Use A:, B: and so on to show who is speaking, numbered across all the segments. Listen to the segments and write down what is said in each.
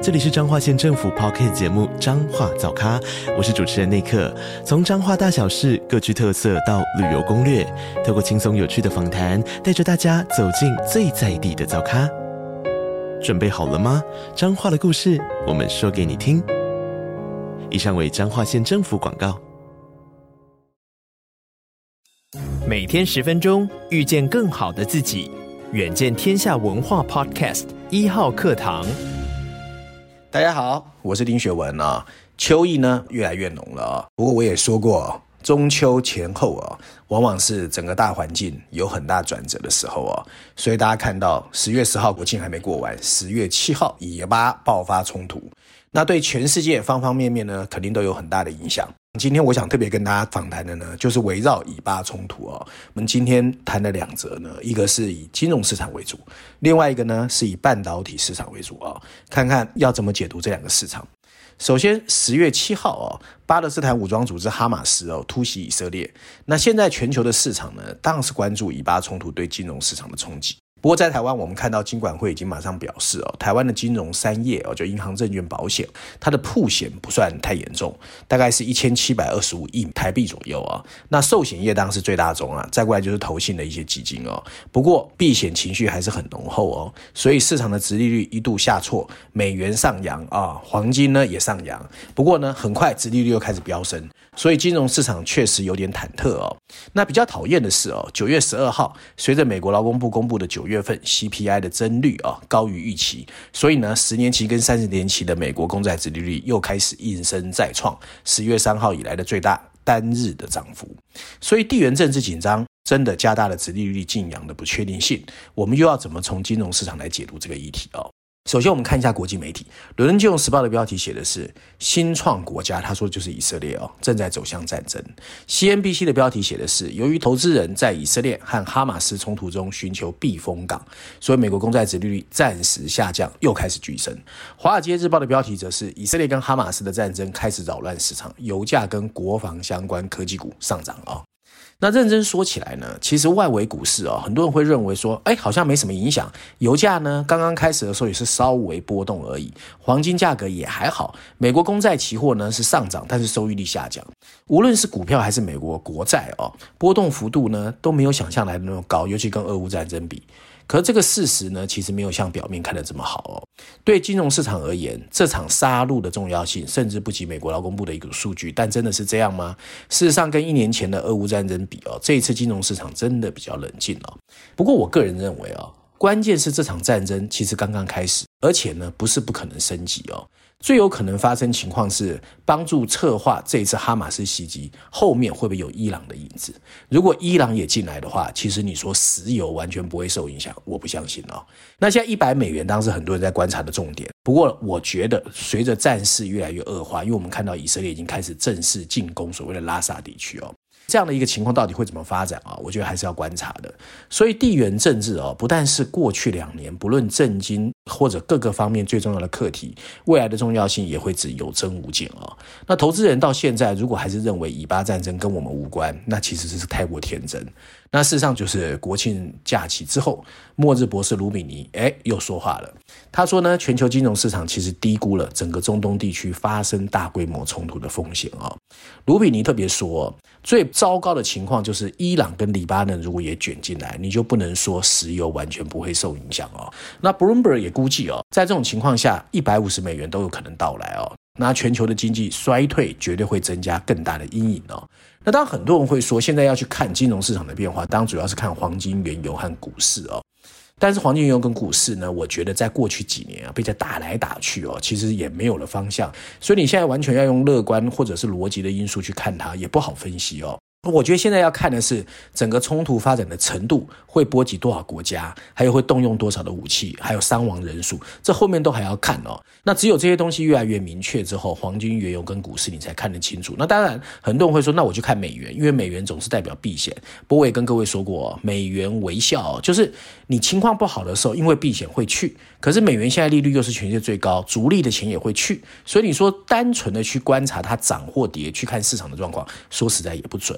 A: 这里是彰化县政府 Podcast 节目《彰化早咖》，我是主持人内克。从彰化大小事各具特色到旅游攻略，透过轻松有趣的访谈，带着大家走进最在地的早咖。准备好了吗？彰化的故事，我们说给你听。以上为彰化县政府广告。
B: 每天十分钟，遇见更好的自己。远见天下文化 Podcast 一号课堂。
C: 大家好，我是丁学文啊。秋意呢越来越浓了啊。不过我也说过，中秋前后啊，往往是整个大环境有很大转折的时候啊。所以大家看到十月十号国庆还没过完，十月七号以巴爆发冲突，那对全世界方方面面呢，肯定都有很大的影响。今天我想特别跟大家访谈的呢，就是围绕以巴冲突哦。我们今天谈的两则呢，一个是以金融市场为主，另外一个呢是以半导体市场为主啊。看看要怎么解读这两个市场。首先，十月七号哦，巴勒斯坦武装组织哈马斯哦突袭以色列。那现在全球的市场呢，当然是关注以巴冲突对金融市场的冲击。不过在台湾，我们看到金管会已经马上表示哦，台湾的金融三业哦，就银行、证券、保险，它的曝险不算太严重，大概是一千七百二十五亿台币左右啊。那寿险业当然是最大宗啊，再过来就是投信的一些基金哦。不过避险情绪还是很浓厚哦，所以市场的殖利率一度下挫，美元上扬啊，黄金呢也上扬。不过呢，很快殖利率又开始飙升，所以金融市场确实有点忐忑哦。那比较讨厌的是哦，九月十二号，随着美国劳工部公布的九月份 CPI 的增率啊高于预期，所以呢，十年期跟三十年期的美国公债殖利率又开始应声再创十月三号以来的最大单日的涨幅，所以地缘政治紧张真的加大了殖利率近扬的不确定性。我们又要怎么从金融市场来解读这个议题哦？首先，我们看一下国际媒体，《伦敦金融时报》的标题写的是“新创国家”，他说就是以色列哦，正在走向战争。CNBC 的标题写的是，由于投资人在以色列和哈马斯冲突中寻求避风港，所以美国公债殖利率暂时下降，又开始剧升。《华尔街日报》的标题则是，以色列跟哈马斯的战争开始扰乱市场，油价跟国防相关科技股上涨啊。那认真说起来呢，其实外围股市啊，很多人会认为说，哎，好像没什么影响。油价呢，刚刚开始的时候也是稍微波动而已，黄金价格也还好。美国公债期货呢是上涨，但是收益率下降。无论是股票还是美国国债哦，波动幅度呢都没有想象来的那么高，尤其跟俄乌战争比。可是这个事实呢，其实没有像表面看的这么好哦。对金融市场而言，这场杀戮的重要性甚至不及美国劳工部的一个数据。但真的是这样吗？事实上，跟一年前的俄乌战争比哦，这一次金融市场真的比较冷静哦。不过我个人认为哦，关键是这场战争其实刚刚开始，而且呢，不是不可能升级哦。最有可能发生情况是，帮助策划这一次哈马斯袭击，后面会不会有伊朗的影子？如果伊朗也进来的话，其实你说石油完全不会受影响，我不相信哦。那现在一百美元当时很多人在观察的重点，不过我觉得随着战事越来越恶化，因为我们看到以色列已经开始正式进攻所谓的拉萨地区哦。这样的一个情况到底会怎么发展啊？我觉得还是要观察的。所以地缘政治啊，不但是过去两年不论政经或者各个方面最重要的课题，未来的重要性也会只有增无减啊。那投资人到现在如果还是认为以巴战争跟我们无关，那其实这是太过天真。那事实上就是国庆假期之后，末日博士卢比尼哎又说话了。他说呢，全球金融市场其实低估了整个中东地区发生大规模冲突的风险啊。卢比尼特别说，最糟糕的情况就是伊朗跟黎巴嫩如果也卷进来，你就不能说石油完全不会受影响哦。那 Bloomberg 也估计哦，在这种情况下，一百五十美元都有可能到来哦。那全球的经济衰退绝对会增加更大的阴影哦。那当然，很多人会说，现在要去看金融市场的变化，当然主要是看黄金、原油和股市哦。但是黄金、原油跟股市呢，我觉得在过去几年啊，被它打来打去哦，其实也没有了方向。所以你现在完全要用乐观或者是逻辑的因素去看它，也不好分析哦。我觉得现在要看的是整个冲突发展的程度，会波及多少国家，还有会动用多少的武器，还有伤亡人数，这后面都还要看哦。那只有这些东西越来越明确之后，黄金、原油跟股市你才看得清楚。那当然，很多人会说，那我去看美元，因为美元总是代表避险。不过我也跟各位说过，美元微笑，就是你情况不好的时候，因为避险会去。可是美元现在利率又是全世界最高，逐利的钱也会去。所以你说单纯的去观察它涨或跌，去看市场的状况，说实在也不准。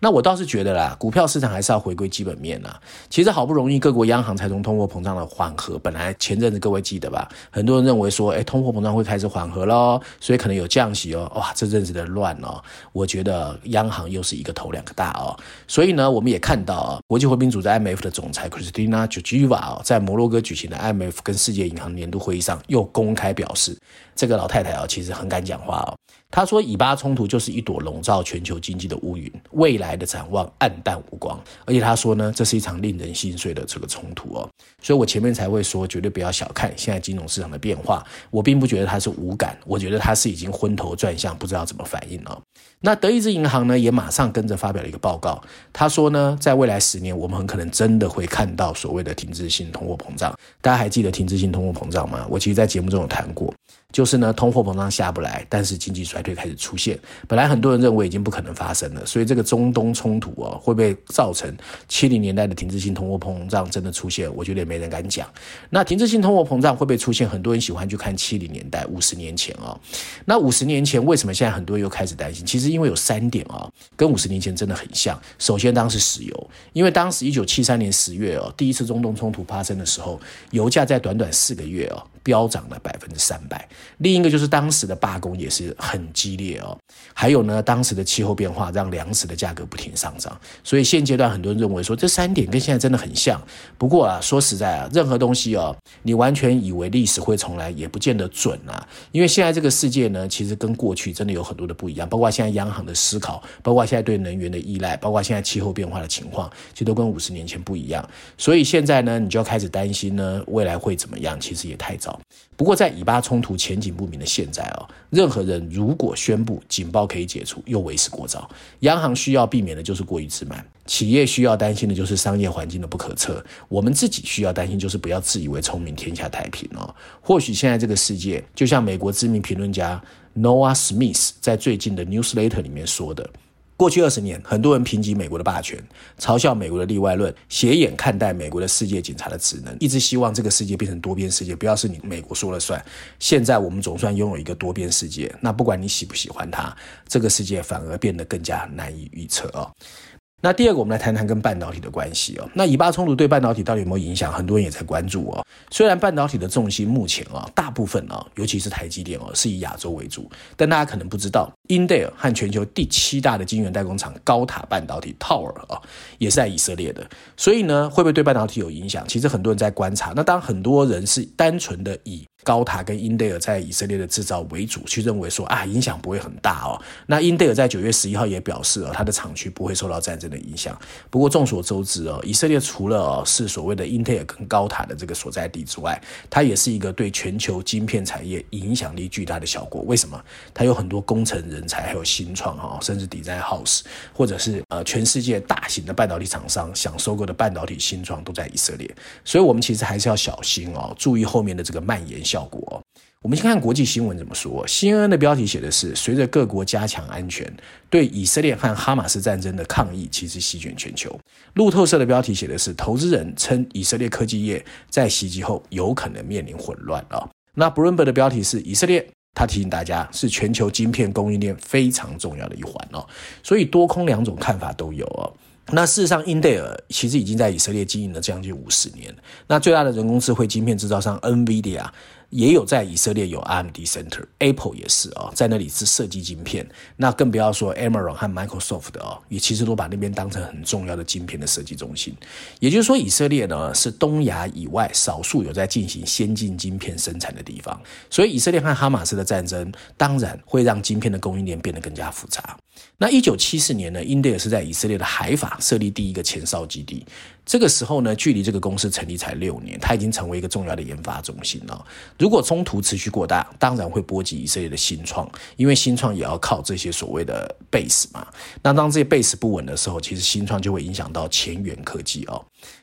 C: 那我倒是觉得啦，股票市场还是要回归基本面啦。其实好不容易各国央行才从通货膨胀的缓和，本来前阵子各位记得吧？很多人认为说，哎，通货膨胀会开始缓和喽，所以可能有降息哦。哇，这阵子的乱哦，我觉得央行又是一个头两个大哦。所以呢，我们也看到啊，国际货币组织 IMF 的总裁 Kristalina Georgieva 在摩洛哥举行的 IMF 跟世界银行年度会议上，又公开表示，这个老太太啊，其实很敢讲话哦。她说，以巴冲突就是一朵笼罩全球经济的乌云。未来的展望黯淡无光，而且她说呢，这是一场令人心碎的这个冲突哦，所以我前面才会说，绝对不要小看现在金融市场的变化。我并不觉得它是无感，我觉得它是已经昏头转向，不知道怎么反应了。那德意志银行呢，也马上跟着发表了一个报告，他说呢，在未来十年，我们很可能真的会看到所谓的停滞性通货膨胀。大家还记得停滞性通货膨胀吗？我其实在节目中有谈过。就是呢，通货膨胀下不来，但是经济衰退开始出现。本来很多人认为已经不可能发生了，所以这个中东冲突啊，会不会造成七零年代的停滞性通货膨胀真的出现？我觉得也没人敢讲。那停滞性通货膨胀会不会出现？很多人喜欢去看七零年代、五十年前啊。那五十年前为什么现在很多人又开始担心？其实因为有三点啊，跟五十年前真的很像。首先，当时石油，因为当时一九七三年十月哦，第一次中东冲突发生的时候，油价在短短四个月哦。飙涨了百分之三百，另一个就是当时的罢工也是很激烈哦，还有呢，当时的气候变化让粮食的价格不停上涨，所以现阶段很多人认为说这三点跟现在真的很像。不过啊，说实在啊，任何东西哦，你完全以为历史会重来也不见得准啊，因为现在这个世界呢，其实跟过去真的有很多的不一样，包括现在央行的思考，包括现在对能源的依赖，包括现在气候变化的情况，其实都跟五十年前不一样。所以现在呢，你就要开始担心呢，未来会怎么样？其实也太早。不过，在以巴冲突前景不明的现在啊，任何人如果宣布警报可以解除，又为时过早。央行需要避免的就是过于自满，企业需要担心的就是商业环境的不可测。我们自己需要担心就是不要自以为聪明，天下太平哦。或许现在这个世界，就像美国知名评论家 Noah Smith 在最近的 Newsletter 里面说的。过去二十年，很多人评级美国的霸权，嘲笑美国的例外论，斜眼看待美国的世界警察的职能，一直希望这个世界变成多边世界，不要是你美国说了算。现在我们总算拥有一个多边世界，那不管你喜不喜欢它，这个世界反而变得更加难以预测哦。那第二个，我们来谈谈跟半导体的关系哦。那以巴冲突对半导体到底有没有影响？很多人也在关注哦。虽然半导体的重心目前啊，大部分啊，尤其是台积电哦，是以亚洲为主，但大家可能不知道，英特尔和全球第七大的晶圆代工厂高塔半导体 Tower 啊，也是在以色列的。所以呢，会不会对半导体有影响？其实很多人在观察。那当，很多人是单纯的以高塔跟英特尔在以色列的制造为主，去认为说啊，影响不会很大哦。那英特尔在九月十一号也表示哦，它的厂区不会受到战争的影响。不过众所周知哦，以色列除了是所谓的英特尔跟高塔的这个所在地之外，它也是一个对全球晶片产业影响力巨大的小国。为什么？它有很多工程人才，还有新创哈，甚至 design house，或者是呃全世界大型的半导体厂商想收购的半导体新创都在以色列。所以，我们其实还是要小心哦，注意后面的这个蔓延效果。我们先看国际新闻怎么说。CNN 的标题写的是：随着各国加强安全，对以色列和哈马斯战争的抗议其实席卷全球。路透社的标题写的是：投资人称以色列科技业在袭击后有可能面临混乱啊。那 Bloomberg 的标题是：以色列，他提醒大家是全球晶片供应链非常重要的一环哦。所以多空两种看法都有哦。那事实上，英特尔其实已经在以色列经营了将近五十年。那最大的人工智慧晶片制造商 NVIDIA。也有在以色列有 AMD Center，Apple 也是哦，在那里是设计晶片。那更不要说 Amazon 和 Microsoft 的哦，也其实都把那边当成很重要的晶片的设计中心。也就是说，以色列呢是东亚以外少数有在进行先进晶片生产的地方。所以，以色列和哈马斯的战争当然会让晶片的供应链变得更加复杂。那一九七四年呢，英特尔是在以色列的海法设立第一个前哨基地。这个时候呢，距离这个公司成立才六年，它已经成为一个重要的研发中心了。如果冲突持续过大，当然会波及以色列的新创，因为新创也要靠这些所谓的 base 嘛。那当这些 base 不稳的时候，其实新创就会影响到前沿科技哦。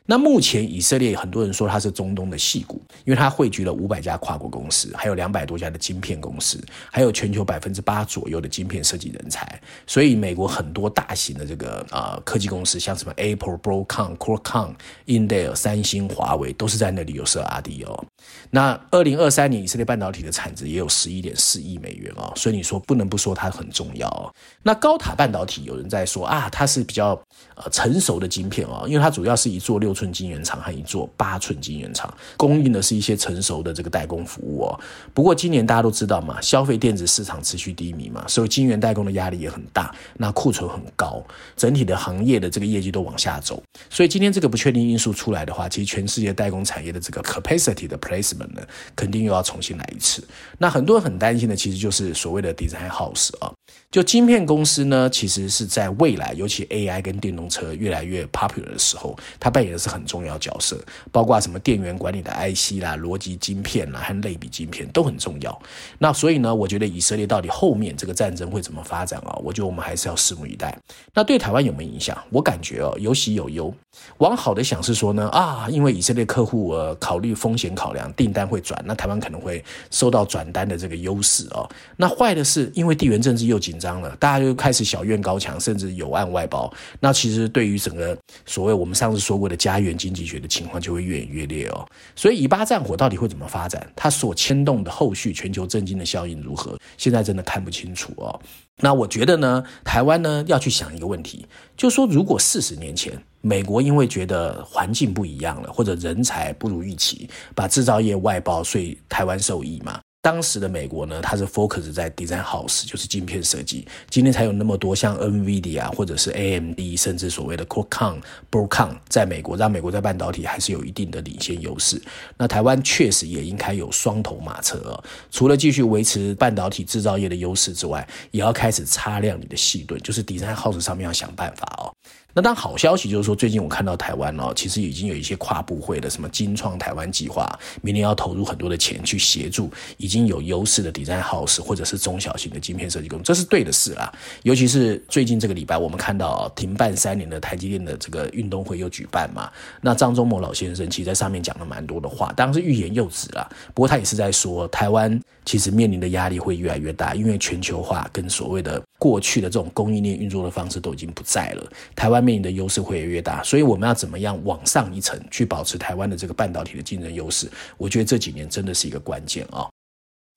C: 那目前以色列很多人说它是中东的戏骨，因为它汇聚了五百家跨国公司，还有两百多家的晶片公司，还有全球百分之八左右的晶片设计人才。所以美国很多大型的这个呃科技公司，像什么 Apple、Broadcom、Qualcomm、Intel、三星、华为，都是在那里有设 R&D 哦。那二零二三年以色列半导体的产值也有十一点四亿美元哦，所以你说不能不说它很重要哦。那高塔半导体有人在说啊，它是比较呃成熟的晶片哦，因为它主要是一座六寸晶圆厂和一座八寸晶圆厂，供应的是一些成熟的这个代工服务哦。不过今年大家都知道嘛，消费电子市场持续低迷嘛，所以晶圆代工的压力也很大，那库存很高，整体的行业的这个业绩都往下走。所以今天这个不确定因素出来的话，其实全世界代工产业的这个 capacity 的 placement 呢，肯定又要重新来一次。那很多人很担心的，其实就是所谓的 design house 啊，就晶片公司呢，其实是在未来，尤其 AI 跟电动车越来越 popular 的时候，它扮演的是很重要角色，包括什么电源管理的 IC 啦、逻辑晶片啦和类比晶片都很重要。那所以呢，我觉得以色列到底后面这个战争会怎么发展啊？我觉得我们还是要拭目以待。那对台湾有没有影响？我感觉哦，有喜有忧。往好的想是说呢，啊，因为以色列客户呃考虑风险考量，订单会转，那台湾可能会收到转单的这个优势哦。那坏的是，因为地缘政治又紧张了，大家就开始小院高墙，甚至有案外包。那其实对于整个所谓我们上次说过的加家园经济学的情况，就会越演越烈哦。所以以巴战火到底会怎么发展？它所牵动的后续全球政经的效应如何？现在真的看不清楚哦。那我觉得呢，台湾呢要去想一个问题，就说，如果四十年前美国因为觉得环境不一样了，或者人才不如预期，把制造业外包，所以台湾受益嘛。当时的美国呢，它是 focus 在 design house，就是晶片设计。今天才有那么多像 NVIDIA 或者是 AMD，甚至所谓的 Qualcomm、Broadcom，在美国让美国在半导体还是有一定的领先优势。那台湾确实也应该有双头马车哦，除了继续维持半导体制造业的优势之外，也要开始擦亮你的细盾，就是 design house 上面要想办法哦。那当好消息就是说，最近我看到台湾哦，其实已经有一些跨部会的什么金创台湾计划，明年要投入很多的钱去协助已经有优势的 design house 或者是中小型的晶片设计公司，这是对的事啦。尤其是最近这个礼拜，我们看到停办三年的台积电的这个运动会又举办嘛，那张忠谋老先生其实在上面讲了蛮多的话，当然是欲言又止啦。不过他也是在说，台湾其实面临的压力会越来越大，因为全球化跟所谓的过去的这种供应链运作的方式都已经不在了，台湾。面临的优势会越大，所以我们要怎么样往上一层去保持台湾的这个半导体的竞争优势？我觉得这几年真的是一个关键啊。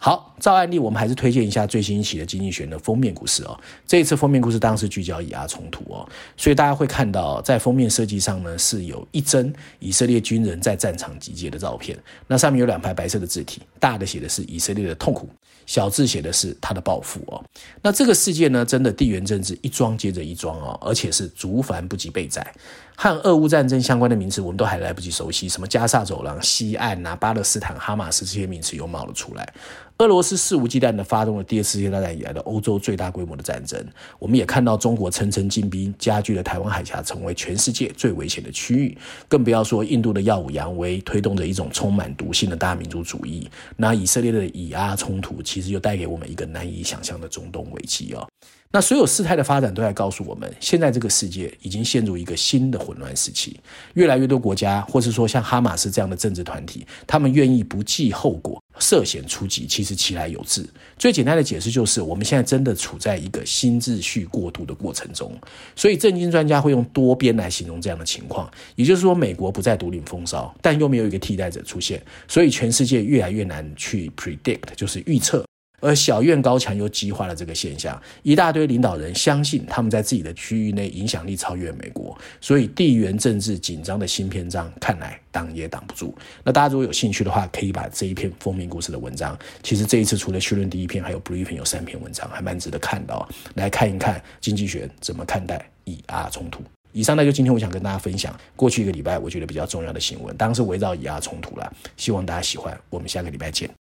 C: 好，照案例，我们还是推荐一下最新一期的《经济学人》的封面故事哦。这一次封面故事当然是聚焦以阿冲突哦，所以大家会看到在封面设计上呢，是有一帧以色列军人在战场集结的照片。那上面有两排白色的字体，大的写的是以色列的痛苦，小字写的是他的报复哦。那这个世界呢，真的地缘政治一桩接着一桩哦，而且是竹繁不及备载。和俄乌战争相关的名词，我们都还来不及熟悉，什么加萨走廊、西岸啊、巴勒斯坦、哈马斯这些名词又冒了出来。俄罗斯肆无忌惮地发动了第二次世界大战以来的欧洲最大规模的战争。我们也看到中国层层进兵，加剧了台湾海峡成为全世界最危险的区域。更不要说印度的耀武扬威，推动着一种充满毒性的大民族主义。那以色列的以阿冲突，其实又带给我们一个难以想象的中东危机哦。那所有事态的发展都在告诉我们，现在这个世界已经陷入一个新的混乱时期。越来越多国家，或是说像哈马斯这样的政治团体，他们愿意不计后果涉险出击，其实其来有自。最简单的解释就是，我们现在真的处在一个新秩序过渡的过程中。所以，政经专家会用多边来形容这样的情况，也就是说，美国不再独领风骚，但又没有一个替代者出现，所以全世界越来越难去 predict，就是预测。而小院高墙又激化了这个现象，一大堆领导人相信他们在自己的区域内影响力超越美国，所以地缘政治紧张的新篇章看来挡也挡不住。那大家如果有兴趣的话，可以把这一篇封面故事的文章，其实这一次除了绪论第一篇，还有 Briefing 有三篇文章，还蛮值得看的哦。来看一看经济学怎么看待以阿冲突。以上呢就今天我想跟大家分享过去一个礼拜我觉得比较重要的新闻，当然是围绕以阿冲突了。希望大家喜欢，我们下个礼拜见。